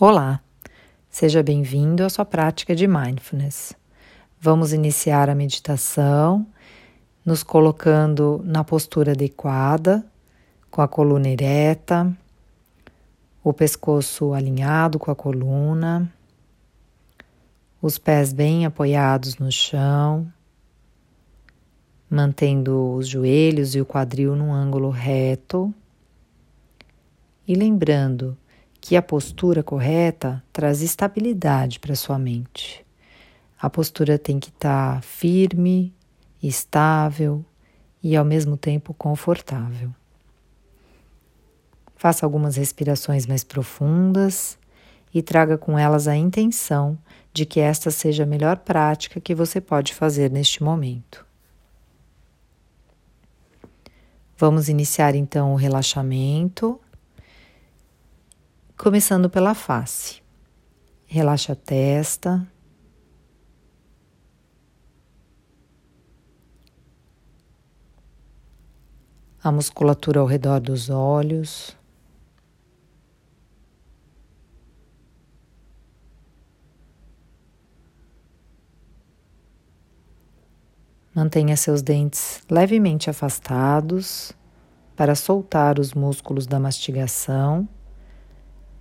Olá, seja bem-vindo à sua prática de mindfulness. Vamos iniciar a meditação nos colocando na postura adequada, com a coluna ereta, o pescoço alinhado com a coluna, os pés bem apoiados no chão, mantendo os joelhos e o quadril num ângulo reto e lembrando que a postura correta traz estabilidade para sua mente. A postura tem que estar tá firme, estável e ao mesmo tempo confortável. Faça algumas respirações mais profundas e traga com elas a intenção de que esta seja a melhor prática que você pode fazer neste momento. Vamos iniciar então o relaxamento começando pela face. Relaxa a testa. A musculatura ao redor dos olhos. Mantenha seus dentes levemente afastados para soltar os músculos da mastigação.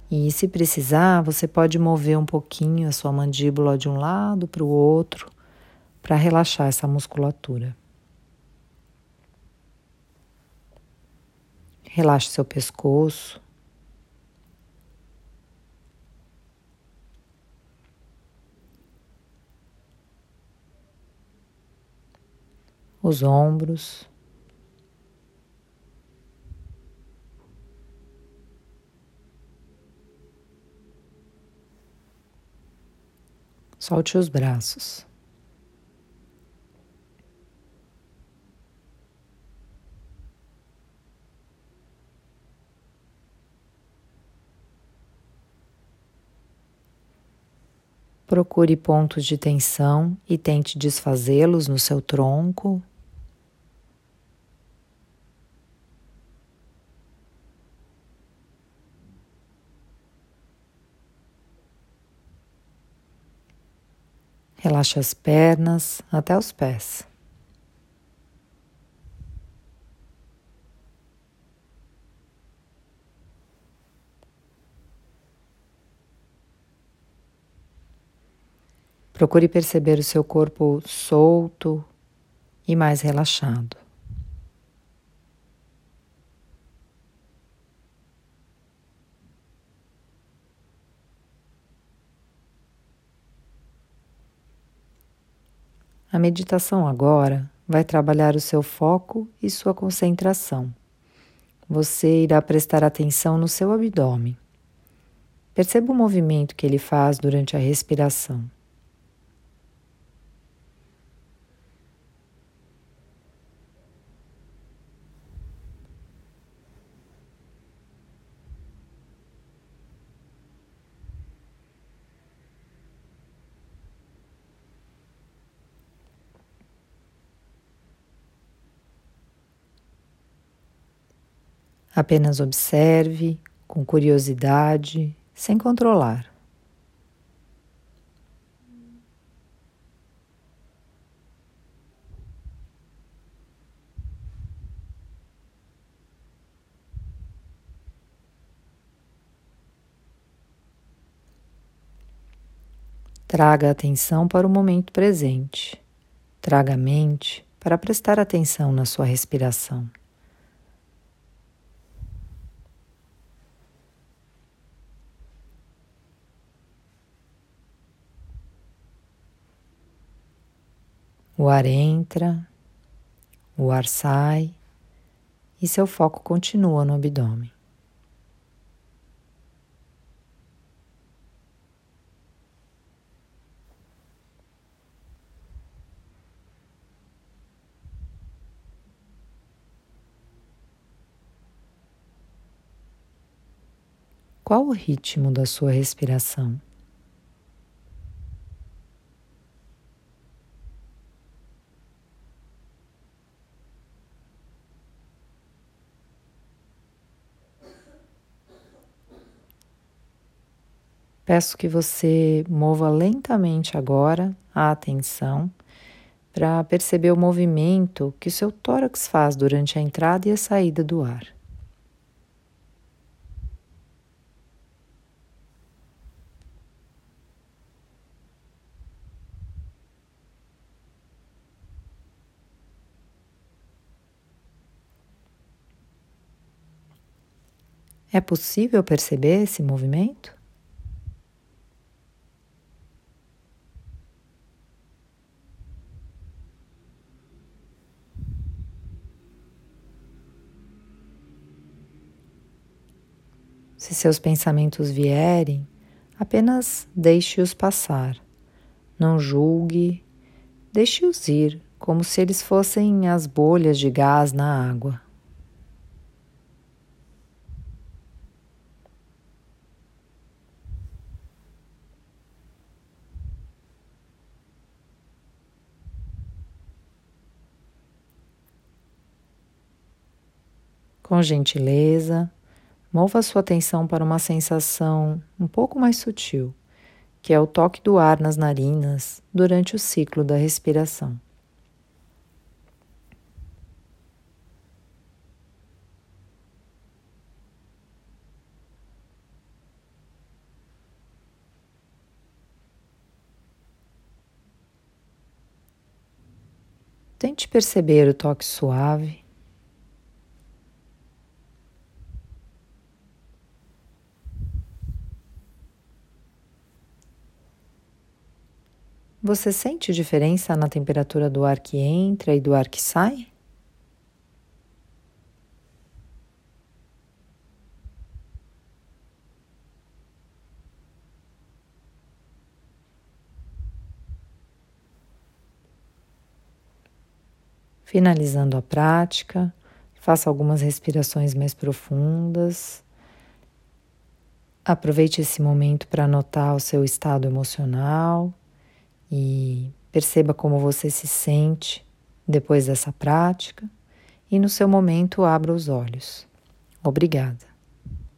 E se precisar, você pode mover um pouquinho a sua mandíbula de um lado para o outro para relaxar essa musculatura. Relaxe seu pescoço. Os ombros. Solte os braços. Procure pontos de tensão e tente desfazê-los no seu tronco Relaxa as pernas até os pés. Procure perceber o seu corpo solto e mais relaxado. A meditação agora vai trabalhar o seu foco e sua concentração. Você irá prestar atenção no seu abdômen. Perceba o movimento que ele faz durante a respiração. Apenas observe com curiosidade, sem controlar. Traga a atenção para o momento presente. Traga a mente para prestar atenção na sua respiração. O ar entra, o ar sai e seu foco continua no abdômen. Qual o ritmo da sua respiração? Peço que você mova lentamente agora a atenção para perceber o movimento que o seu tórax faz durante a entrada e a saída do ar. É possível perceber esse movimento? Se seus pensamentos vierem, apenas deixe-os passar. Não julgue, deixe-os ir, como se eles fossem as bolhas de gás na água. Com gentileza, mova sua atenção para uma sensação um pouco mais sutil, que é o toque do ar nas narinas durante o ciclo da respiração. Tente perceber o toque suave Você sente diferença na temperatura do ar que entra e do ar que sai? Finalizando a prática, faça algumas respirações mais profundas. Aproveite esse momento para anotar o seu estado emocional e perceba como você se sente depois dessa prática e no seu momento abra os olhos. Obrigada.